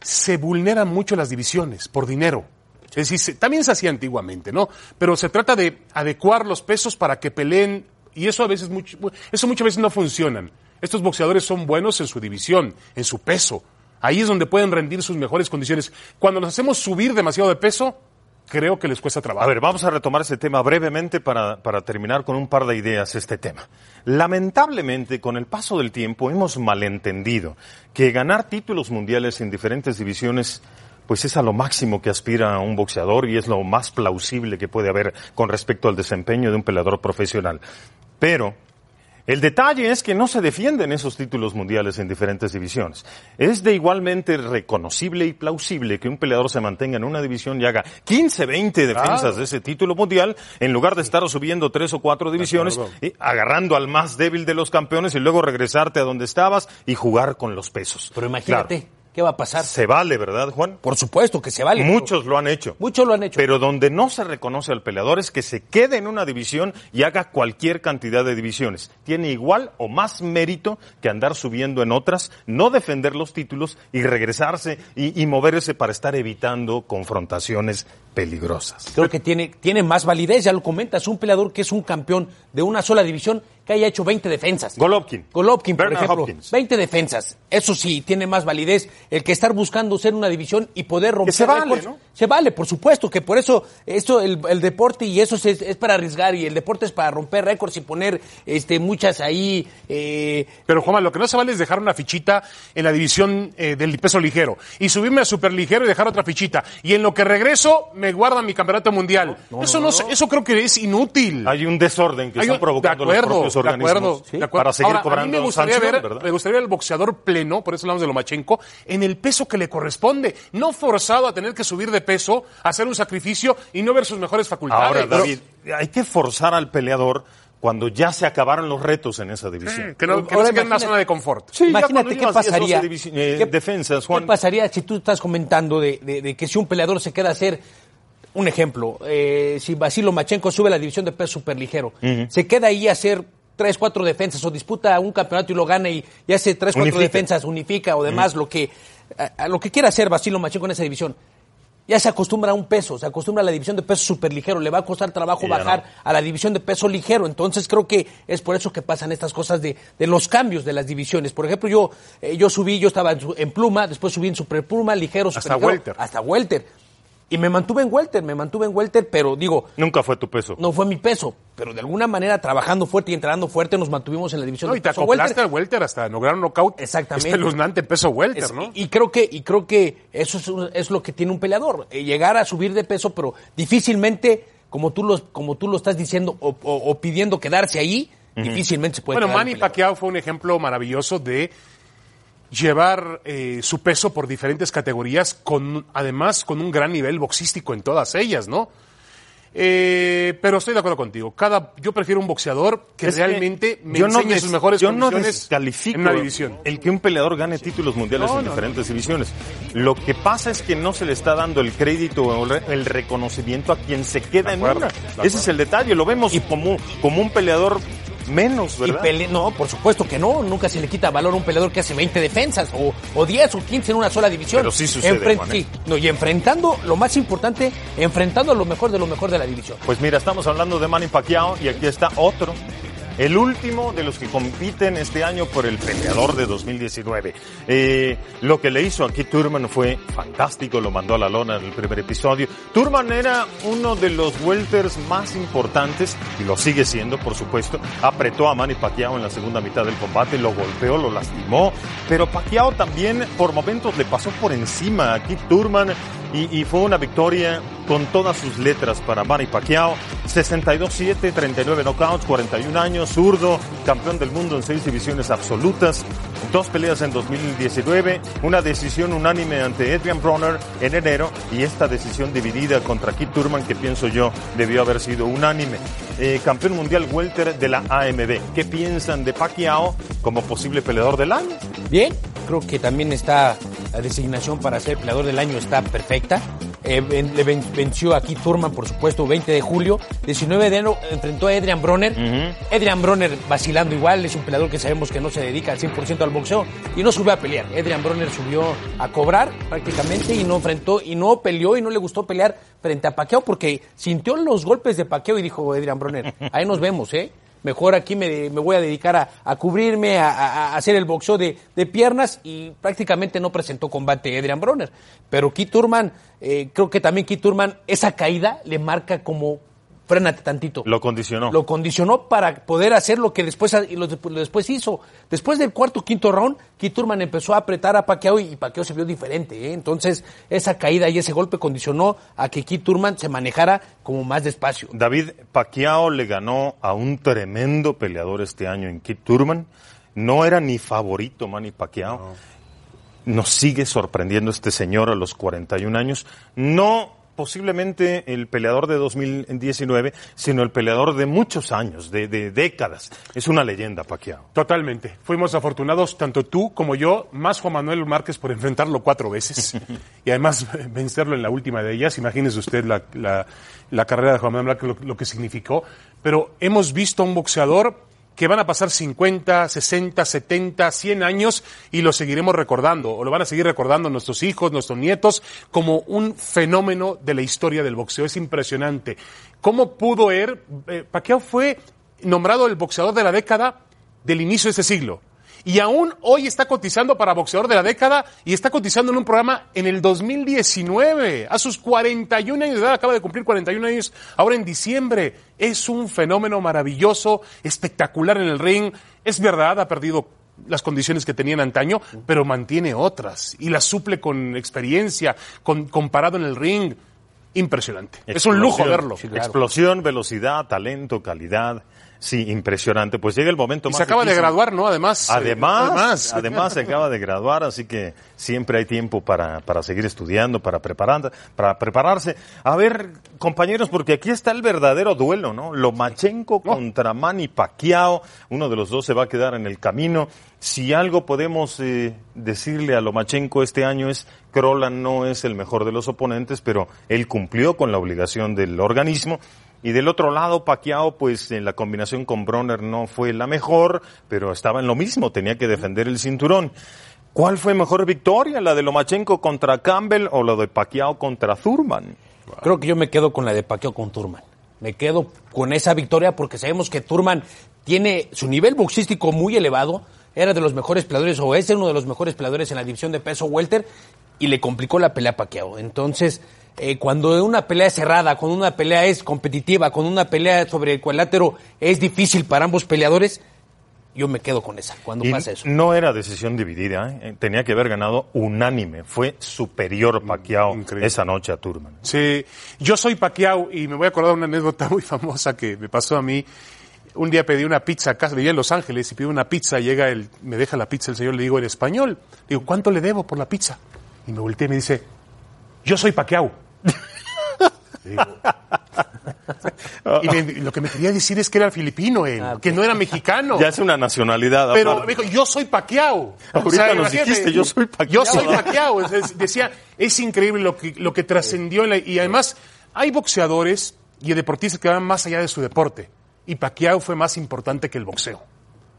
se vulneran mucho las divisiones por dinero. Es decir, también se hacía antiguamente, ¿no? Pero se trata de adecuar los pesos para que peleen y eso a veces eso muchas veces no funcionan. Estos boxeadores son buenos en su división, en su peso. Ahí es donde pueden rendir sus mejores condiciones. Cuando nos hacemos subir demasiado de peso, creo que les cuesta trabajo. A ver, vamos a retomar ese tema brevemente para, para terminar con un par de ideas este tema. Lamentablemente, con el paso del tiempo, hemos malentendido que ganar títulos mundiales en diferentes divisiones pues es a lo máximo que aspira un boxeador y es lo más plausible que puede haber con respecto al desempeño de un peleador profesional. Pero el detalle es que no se defienden esos títulos mundiales en diferentes divisiones. Es de igualmente reconocible y plausible que un peleador se mantenga en una división y haga 15, 20 defensas claro. de ese título mundial en lugar de estar subiendo tres o cuatro divisiones, y agarrando al más débil de los campeones y luego regresarte a donde estabas y jugar con los pesos. Pero imagínate. Claro. ¿Qué va a pasar? Se vale, ¿verdad, Juan? Por supuesto que se vale. Muchos lo han hecho. Muchos lo han hecho. Pero donde no se reconoce al peleador es que se quede en una división y haga cualquier cantidad de divisiones. Tiene igual o más mérito que andar subiendo en otras, no defender los títulos y regresarse y, y moverse para estar evitando confrontaciones peligrosas. Creo que tiene, tiene más validez, ya lo comentas, un peleador que es un campeón de una sola división que haya hecho 20 defensas. Golovkin. Golovkin, por Bernard ejemplo. Hopkins. 20 defensas. Eso sí, tiene más validez el que estar buscando ser una división y poder romper que se vale, récords. ¿no? Se vale, por supuesto, que por eso esto el, el deporte y eso es, es, para arriesgar y el deporte es para romper récords y poner este muchas ahí. Eh, Pero Juan, lo que no se vale es dejar una fichita en la división eh, del peso ligero y subirme a superligero y dejar otra fichita y en lo que regreso me guardan mi campeonato mundial. No, eso no, eso creo que es inútil. Hay un desorden que Hay están provocando de acuerdo, los propios organismos de acuerdo, ¿sí? de acuerdo. para seguir Ahora, cobrando a mí me gustaría sanción, ver, ¿verdad? me gustaría ver el boxeador pleno, por eso hablamos de Lomachenko, en el peso que le corresponde, no forzado a tener que subir de peso, hacer un sacrificio y no ver sus mejores facultades. Ahora, David, hay que forzar al peleador cuando ya se acabaron los retos en esa división. Que no, que no se quede en una zona de confort. Sí, Imagínate qué llevas 10, 12 pasaría. eh, ¿Qué- defensas, Juan. ¿Qué pasaría si tú estás comentando de, de- de que si un peleador se queda a hacer un ejemplo, eh, si Basilo Machenko sube a la división de peso superligero, se queda ahí a hacer tres, cuatro defensas o disputa un campeonato y lo gana y, y hace tres, cuatro defensas, unifica o demás, lo que a, a lo que quiera hacer Basilo Machenko en esa división. Ya se acostumbra a un peso, se acostumbra a la división de peso superligero, le va a costar trabajo Y bajar no. a la división de peso ligero. Entonces creo que es por eso que pasan estas cosas de, de los cambios de las divisiones. Por ejemplo, yo, eh, yo subí, yo estaba en, su- en pluma, después subí en superpluma, ligero, Hasta superligero, welter. Hasta welter. Y me mantuve en welter, me mantuve en welter, pero digo, Nunca fue tu peso. no fue mi peso. Pero de alguna manera, trabajando fuerte y entrenando fuerte, nos mantuvimos en la división No, de y te peso acoplaste welter. al welter hasta lograr un knockout. Exactamente. Espeluznante peso welter, Es- ¿no? Y creo que, y creo que eso es, es lo que tiene un peleador, eh, llegar a subir de peso, pero difícilmente, como tú lo, como tú lo estás diciendo o, o- o pidiendo quedarse ahí, difícilmente se puede Bueno, Manny. Pacquiao fue un ejemplo maravilloso de llevar eh, su peso por diferentes categorías, con además con un gran nivel boxístico en todas ellas, ¿no? Eh, pero estoy de acuerdo contigo. Cada, yo prefiero un boxeador que Es que realmente me yo no enseñe des- sus mejores yo no condiciones descalifico en una división. el que un peleador gane títulos mundiales No, en no, diferentes divisiones. Lo que pasa es que no se le está dando el crédito o el re- el reconocimiento a quien se queda en una. Ese es el detalle. Lo vemos como, como un peleador menos, Y ¿verdad? pele- no, por supuesto que no. Nunca se le quita valor a un peleador que hace 20 defensas o, o 10 o 15 en una sola división. Pero sí sucede, Juan, ¿eh? sí, no, y enfrentando, lo más importante, enfrentando a lo mejor de lo mejor de la división. Pues mira, estamos hablando de Manny Pacquiao y aquí está otro. El último de los que compiten este año por el peleador de 2019. Eh, lo que le hizo aquí Turman fue fantástico, lo mandó a la lona en el primer episodio. Turman era uno de los welters más importantes, y lo sigue siendo, por supuesto. Apretó a Manny Pacquiao en la segunda mitad del combate, lo golpeó, lo lastimó, pero Pacquiao también por momentos le pasó por encima a Keith Turman y, y fue una victoria con todas sus letras para Manny Pacquiao. 62-7, 39 knockouts, 41 años, zurdo, campeón del mundo en seis divisiones absolutas, dos peleas en 2019, una decisión unánime ante Adrian Bronner en enero y esta decisión dividida contra Keith Turman que pienso yo debió haber sido unánime. Eh, campeón mundial welter de la AMB. ¿Qué piensan de Pacquiao como posible peleador del año? Bien, creo que también está la designación para ser peleador del año está perfecta. Eh, le ven- venció aquí Turman, por supuesto, 20 de julio. 19 de enero enfrentó a Adrian Bronner. Adrian Bronner vacilando igual, es un peleador que sabemos que no se dedica al 100% al boxeo y no subió a pelear. Adrian Bronner subió a cobrar prácticamente y no enfrentó y no peleó y no le gustó pelear frente a Pacquiao porque sintió los golpes de Pacquiao y dijo Adrian Bronner, ahí nos vemos, ¿eh? Mejor aquí me, me voy a dedicar a, a cubrirme, a, a- hacer el boxeo de, de piernas y prácticamente no presentó combate Adrian Bronner. Pero Keith Turman, eh, creo que también Keith Turman, esa caída le marca como, frénate tantito. Lo condicionó. Lo condicionó para poder hacer lo que después, y lo, despu- lo después hizo. Después del cuarto quinto round, Keith Turman empezó a apretar a Pacquiao y Pacquiao se vio diferente. ¿eh? Entonces, esa caída y ese golpe condicionó a que Keith Turman se manejara como más despacio. David Pacquiao le ganó a un tremendo peleador este año en Keith Turman. No era ni favorito Manny Pacquiao. Nos sigue sorprendiendo este señor a los 41 años. No posiblemente el peleador de 2019, sino el peleador de muchos años, de, de décadas. Es una leyenda, Pacquiao. Totalmente. Fuimos afortunados, tanto tú como yo, más Juan Manuel Márquez por enfrentarlo cuatro veces y además vencerlo en la última de ellas. Imagínese usted la, la- la carrera de Juan Manuel Márquez, lo, lo que significó. Pero hemos visto a un boxeador que van a pasar 50, 60, 70, 100 años y lo seguiremos recordando, o lo van a seguir recordando nuestros hijos, nuestros nietos, como un fenómeno de la historia del boxeo. Es impresionante. ¿Cómo pudo er? Eh, Pacquiao fue nombrado el boxeador de la década del inicio de este siglo. Y aún hoy está cotizando para boxeador de la década y está cotizando en un programa en el 2019. A sus 41 años de edad, acaba de cumplir 41 años ahora en diciembre. Es un fenómeno maravilloso, espectacular en el ring. Es verdad, ha perdido las condiciones que tenía en antaño, pero mantiene otras y las suple con experiencia, con, comparado en el ring. impresionante. Es un lujo verlo. Claro. Explosión, velocidad, talento, calidad. Sí, impresionante. Pues llega el momento Y más se acaba de graduar, ¿no? Además. eh, Además, además, se acaba de graduar, así que siempre hay tiempo para, para seguir estudiando, para, preparar, para prepararse. A ver, compañeros, porque aquí está el verdadero duelo, ¿no? Lomachenko contra Manny Pacquiao. Uno de los dos se va a quedar en el camino. Si algo podemos eh, decirle a Lomachenko este año es, Krolan no es el mejor de los oponentes, pero él cumplió con la obligación del organismo. Y del otro lado, Pacquiao, pues en la combinación con Bronner no fue la mejor, pero estaba en lo mismo, tenía que defender el cinturón. ¿Cuál fue mejor victoria, la de Lomachenko contra Campbell o la de Pacquiao contra Thurman? Creo que yo me quedo con la de Pacquiao con Turman. Me quedo con esa victoria porque sabemos que Turman tiene su nivel boxístico muy elevado. Era de los mejores peleadores o es uno de los mejores peleadores en la división de peso welter y le complicó la pelea a Pacquiao. Entonces, eh, cuando una pelea es cerrada, cuando una pelea es competitiva, cuando una pelea sobre el cuadrilátero es difícil para ambos peleadores, yo me quedo con esa. Cuando Y pasa eso. no era decisión dividida, ¿eh? tenía que haber ganado unánime. Fue superior Pacquiao Increíble. esa noche a Thurman. Sí, yo soy Pacquiao y me voy a acordar de una anécdota muy famosa que me pasó a mí. Un día pedí una pizza a casa, vivía en Los Ángeles y pido una pizza, llega el, me deja la pizza el señor, le digo en español, digo, ¿cuánto le debo por la pizza? Y me volteé y me dice, yo soy Pacquiao. Digo, y me- lo que me quería decir es que era filipino él, Ah, que no era mexicano. Ya es una nacionalidad. Pero aparte. me dijo, yo soy Pacquiao. Ahorita nos imagínate, dijiste, yo soy Pacquiao. Yo soy es- decía, es increíble lo que, lo que trascendió. y además, hay boxeadores y deportistas que van más allá de su deporte. Y Pacquiao fue más importante que el boxeo.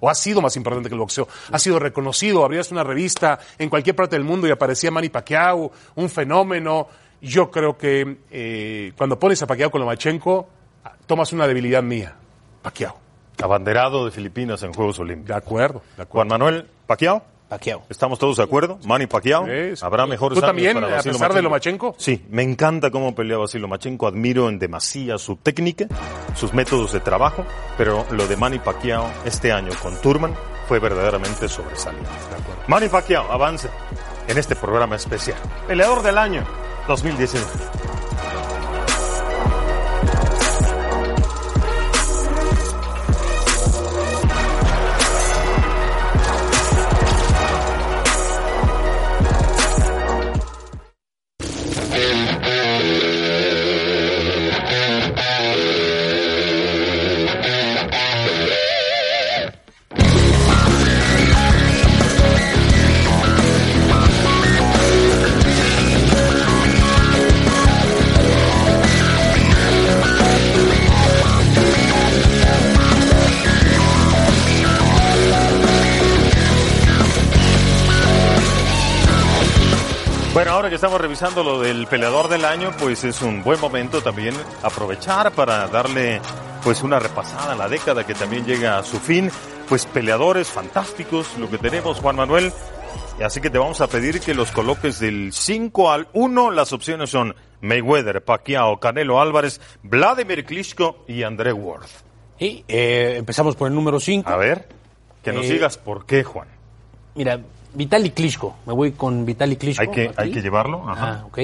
O ha sido más importante que el boxeo. Ha sido reconocido. Abrías una revista en cualquier parte del mundo y aparecía Manny Pacquiao, un fenómeno. Yo creo que eh, cuando pones a Pacquiao con Lomachenko, tomas una debilidad mía. Pacquiao. Abanderado de Filipinas en Juegos Olímpicos. De acuerdo, de acuerdo. Juan Manuel Pacquiao. Pacquiao. ¿Estamos todos de acuerdo? Manny Pacquiao. Sí, sí. ¿Habrá mejores ¿Tú también, para a pesar de Lomachenko? Sí, me encanta cómo pelea Vasily Lomachenko. Admiro en demasía su técnica, sus métodos de trabajo, pero lo de Manny Pacquiao este año con Turman fue verdaderamente sobresaliente. Manny Pacquiao avance en este programa especial. Peleador del año 2019. Estamos revisando lo del peleador del año, pues es un buen momento también aprovechar para darle pues una repasada a la década que también llega a su fin. Pues peleadores fantásticos, lo que tenemos, Juan Manuel. Así que te vamos a pedir que los coloques del 5 al 1. Las opciones son Mayweather, Pacquiao, Canelo Álvarez, Vladimir Klitschko y André Ward. Y eh, empezamos por el número 5. A ver, que nos Eh, digas por qué, Juan. Mira, Vitali Klitschko. Me voy con Vitali Klitschko. Hay que, aquí. hay que llevarlo. Ajá. Ah, ok.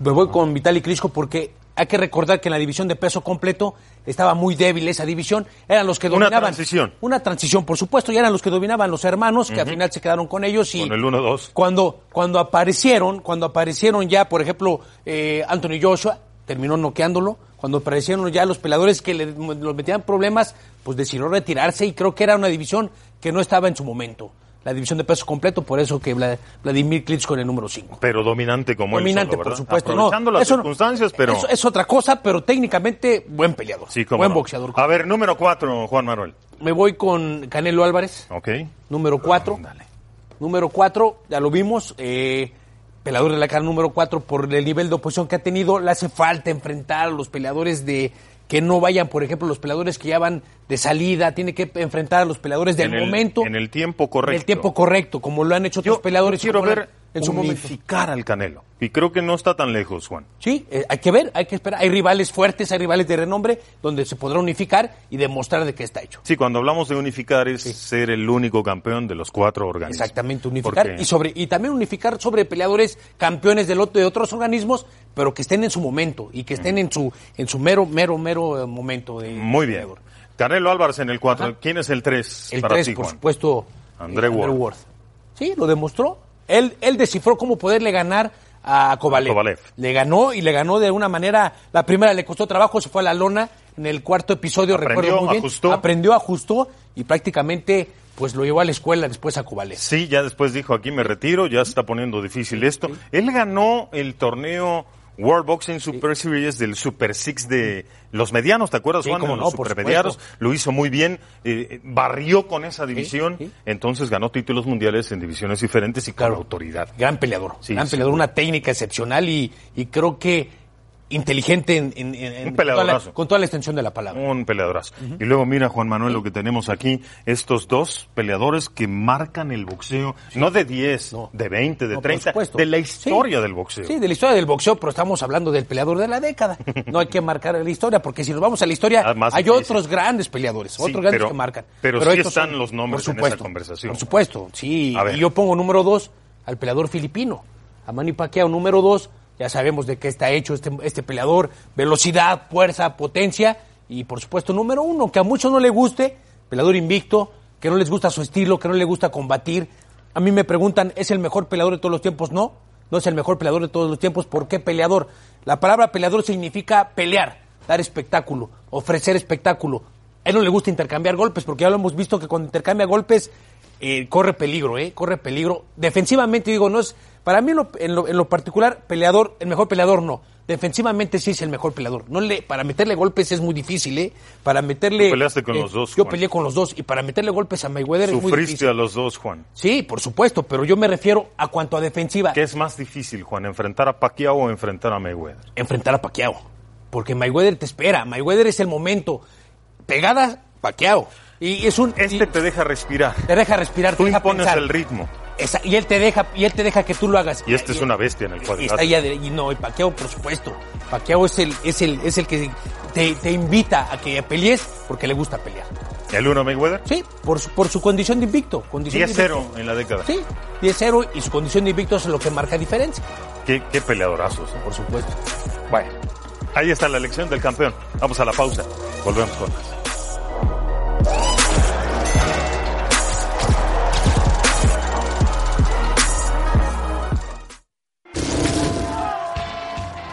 Me voy con Vitali Klitschko porque hay que recordar que en la división de peso completo estaba muy débil esa división. Eran los que Una dominaban. transición. Una transición, por supuesto. Y eran los que dominaban los hermanos que al final se quedaron con ellos. Y Con el 1-2. cuando, cuando aparecieron, cuando aparecieron ya, por ejemplo, eh, Anthony Joshua, terminó noqueándolo. Cuando aparecieron ya los peleadores que le, los metían problemas, pues decidió retirarse y creo que era una división que no estaba en su momento. La división de peso completo, por eso que Vla- Vladimir Klitschko en el número 5. Pero dominante como Dominante, él solo, por supuesto. Aprovechando no, las no- circunstancias, pero... Eso es otra cosa, pero técnicamente buen peleador. sí, buen no. boxeador. A ver, número cuatro, Juan Manuel. Me voy con Canelo Álvarez, Ok. número 4. Ándale. Número 4, ya lo vimos, eh, peleador de la cara número 4 por el nivel de oposición que ha tenido, le hace falta enfrentar a los peleadores de que no vayan, por ejemplo, los peleadores que ya van de salida, tiene que enfrentar a los peleadores del En el- momento. en el tiempo correcto. En el tiempo correcto, como lo han hecho otros Yo, peleadores. yo quiero ver en su momento. unificar al Canelo. Y creo que no está tan lejos, Juan. Sí, eh, hay que ver, hay que esperar. Hay rivales fuertes, hay rivales de renombre donde se podrá unificar y demostrar de qué está hecho. Sí, cuando hablamos de unificar es ser el único campeón de los cuatro organismos. Exactamente, unificar Porque- y sobre y también unificar sobre peleadores campeones del otro, de otros organismos, pero que estén en su momento y que estén en su en su mero mero mero eh, momento de Muy bien. Canelo Álvarez en el 4. ¿Quién es el 3 El para 3, ti, por supuesto, André eh, Ward. Sí, lo demostró. Él, él descifró cómo poderle ganar a Kovalev. Le ganó y le ganó de una manera. La primera le costó trabajo, se fue a la lona. En el cuarto episodio, Aprendió, recuerdo muy bien. ajustó. Aprendió, ajustó y prácticamente pues lo llevó a la escuela después a Kovalev. Sí, ya después dijo aquí me retiro, ya se está poniendo difícil esto. Él ganó el torneo World Boxing Super Series del Super Six de los medianos, ¿te acuerdas, Sí, Juan? De no, los. Lo hizo muy bien, eh, barrió con esa división, sí. entonces ganó títulos mundiales en divisiones diferentes y con Claro. autoridad. Gran peleador. Gran peleador, una técnica excepcional y, y creo que inteligente en, en- en- en- Un con, toda la, con toda la extensión de la palabra. Un peleadorazo. Y luego mira, Juan Manuel, lo que tenemos aquí, estos dos peleadores que marcan el boxeo, no de 10, No. de 20, de No, por 30, supuesto. de la historia Sí. del boxeo. Sí, de la historia del boxeo, pero estamos hablando del peleador de la década. No hay que marcar la historia, porque si nos vamos a la historia, Ah, hay difícil. otros grandes peleadores, Sí, otros grandes pero- que marcan. pero sí estos están los nombres por en esa supuesto, conversación. Por supuesto, sí. Y yo pongo número dos al peleador filipino, a Manny Pacquiao, número dos. Ya sabemos de qué está hecho este, este peleador, velocidad, fuerza, potencia. Y por supuesto, número uno, que a muchos no le guste, peleador invicto, que no les gusta su estilo, que no le gusta combatir. A mí me preguntan, ¿es el mejor peleador de todos los tiempos? No, no es el mejor peleador de todos los tiempos. ¿Por qué peleador? La palabra peleador significa pelear, dar espectáculo, ofrecer espectáculo. A él no le gusta intercambiar golpes, porque ya lo hemos visto que cuando intercambia golpes eh, corre peligro, ¿eh? Corre peligro. Defensivamente, digo, no es. Para mí, en lo, en lo- en lo particular, peleador, el mejor peleador no. Defensivamente sí es el mejor peleador. No le, para meterle golpes es muy difícil, ¿eh? Para meterle. Tú peleaste con eh, los dos, Yo Juan. peleé con los dos. Y para meterle golpes a Mayweather es muy Sufriste difícil. a los dos, Juan. Sí, por supuesto, pero yo me refiero a cuanto a defensiva. ¿Qué es más difícil, Juan, enfrentar a Pacquiao o enfrentar a Mayweather? enfrentar a Pacquiao. Porque Mayweather te espera. Mayweather es el momento. Pegada, Pacquiao. Y es un. Este y te deja respirar. te deja respirar, Tú te impones el ritmo. Esa- y él te deja, y él te deja que tú lo hagas. Y este es una bestia en el Y cuadrilátero. está ya de- y no, y Pacquiao, por supuesto. Pacquiao es el, es el, es el que te, te invita a que pelees porque le gusta pelear. ¿El uno Mayweather? Sí, por su, por su condición de invicto. Condición de 10-0 invicto. en la década. Sí, 10-0 y su condición de invicto es lo que marca diferencia. Qué, qué peleadorazos. ¿eh? Por supuesto. Bueno, ahí está la elección del campeón. Vamos a la pausa. Volvemos con más.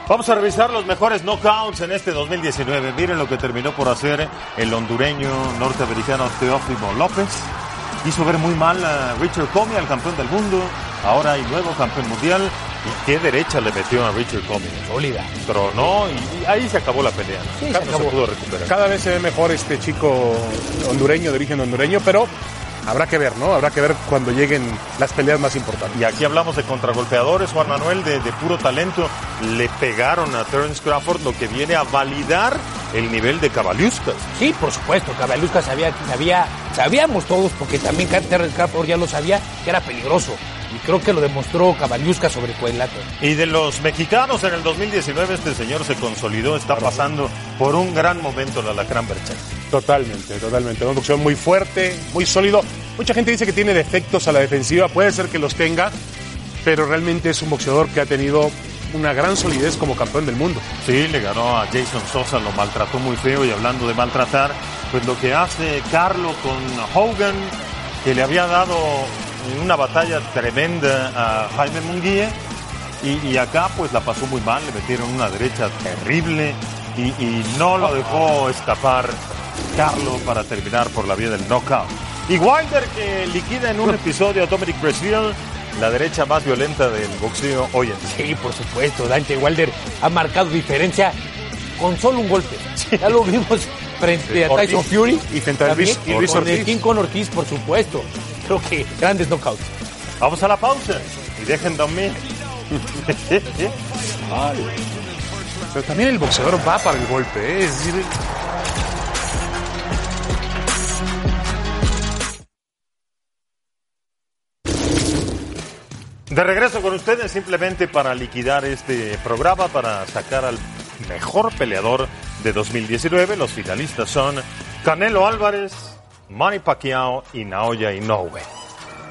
Vamos a revisar los mejores knockouts en este 2019. Miren lo que terminó por hacer el hondureño norteamericano Teófimo López. Hizo ver muy mal a Richard Comey, al campeón del mundo. Ahora hay nuevo campeón mundial. ¿Y qué derecha le metió a Richard Comey? Sólida. Tronó y, y ahí se acabó la pelea. Sí, se no acabó. se pudo recuperar. Cada vez se ve mejor este chico hondureño, de origen hondureño, pero habrá que ver, ¿no? Habrá que ver cuando lleguen las peleas más importantes. Y aquí hablamos de contragolpeadores, Juan Manuel, de, de puro talento. Le pegaron a Terence Crawford, lo que viene a validar el nivel de Cabaliuskas. Sí, por supuesto, Cabalusca sabía, sabía, sabíamos todos, porque también Terrence Crawford ya lo sabía, que era peligroso. Y creo que lo demostró Cabalusca sobre Cuadrilátero. Y de los mexicanos en el 2019, este señor se consolidó, está pasando por un gran momento la Lacrán Berchay. Totalmente, totalmente. Un boxeo muy fuerte, muy sólido. Mucha gente dice que tiene defectos a la defensiva, puede ser que los tenga, pero realmente es un boxeador que ha tenido una gran solidez como campeón del mundo. Sí, le ganó a Jason Sosa, lo maltrató muy feo y hablando de maltratar, pues lo que hace Carlo con Hogan, que le había dado una batalla tremenda a Jaime Munguía, y, y acá pues la pasó muy mal, le metieron una derecha terrible y, y no lo dejó escapar Carlo para terminar por la vía del knockout. Y Wilder que liquida en un episodio a Dominic Brazil, la derecha más violenta del boxeo hoy en día. Sí, por supuesto, Dante Wilder ha marcado diferencia con solo un golpe. Ya lo vimos frente a Ortiz. Tyson Fury. Y frente a Luis- y Luis con el Ortiz. King con Ortiz, por supuesto. Creo que grandes knockouts. Vamos a la pausa y dejen dormir. Pero también el boxeador va para el golpe, ¿eh? es decir, De regreso con ustedes simplemente para liquidar este programa, para sacar al mejor peleador de 2019. Los finalistas son Canelo Álvarez, Manny Pacquiao y Naoya Inoue.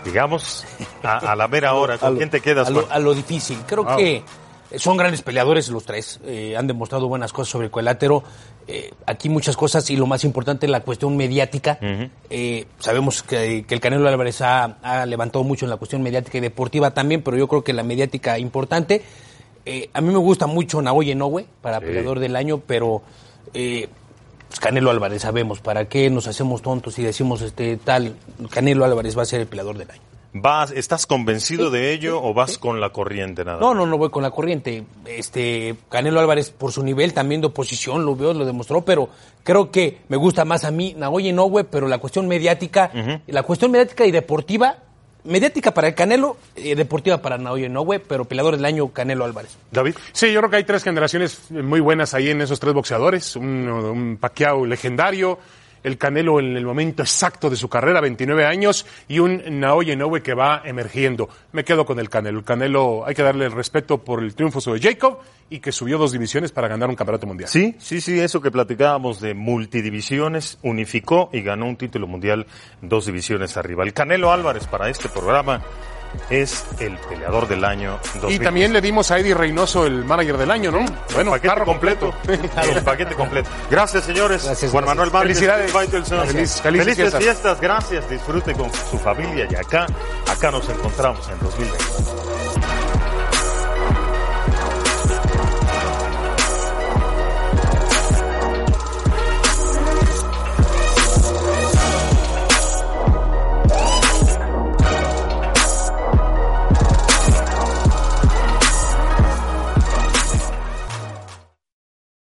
Digamos, a, a la mera hora, ¿con A lo- quién te quedas? A lo, a lo difícil. Creo que son grandes peleadores los tres. eh, han demostrado buenas cosas sobre el cuadrilátero. Eh, aquí muchas cosas y lo más importante, la cuestión mediática. Eh, sabemos que, que el Canelo Álvarez ha, ha levantado mucho en la cuestión mediática y deportiva también, pero yo creo que la mediática importante. A mí me gusta mucho Naoya Inoue para peleador del año, pero eh, pues Canelo Álvarez, sabemos, ¿para qué nos hacemos tontos y decimos este tal Canelo Álvarez va a ser el peleador del año? ¿Vas, ¿Estás convencido de ello o vas con la corriente nada? No, no, no voy con la corriente. Este Canelo Álvarez por su nivel también de oposición lo veo, lo demostró, pero creo que me gusta más a mí Naoya Inoue, pero la cuestión mediática, la cuestión mediática y deportiva, mediática para el Canelo, eh, deportiva para Naoya Inoue, pero peleador del año Canelo Álvarez. David. Sí, yo creo que hay tres generaciones muy buenas ahí en esos tres boxeadores. Un, un Pacquiao legendario, el Canelo en el momento exacto de su carrera, 29 años, y un Naoya Inoue que va emergiendo. Me quedo con el Canelo. El Canelo hay que darle el respeto por el triunfo sobre Jacob y que subió dos divisiones para ganar un campeonato mundial. Sí, sí, sí, eso que platicábamos de multidivisiones, unificó y ganó un título mundial dos divisiones arriba. El Canelo Álvarez para este programa es el peleador del año 2000. Y también le dimos a Eddie Reynoso el manager del año, ¿no? Bueno, paquete carro completo. el paquete completo. Gracias, señores. Gracias, Juan Manuel Márquez, Felicidades. Feliz- felices felices fiestas. fiestas. Gracias. Disfrute con su familia y acá, acá nos encontramos en 2020.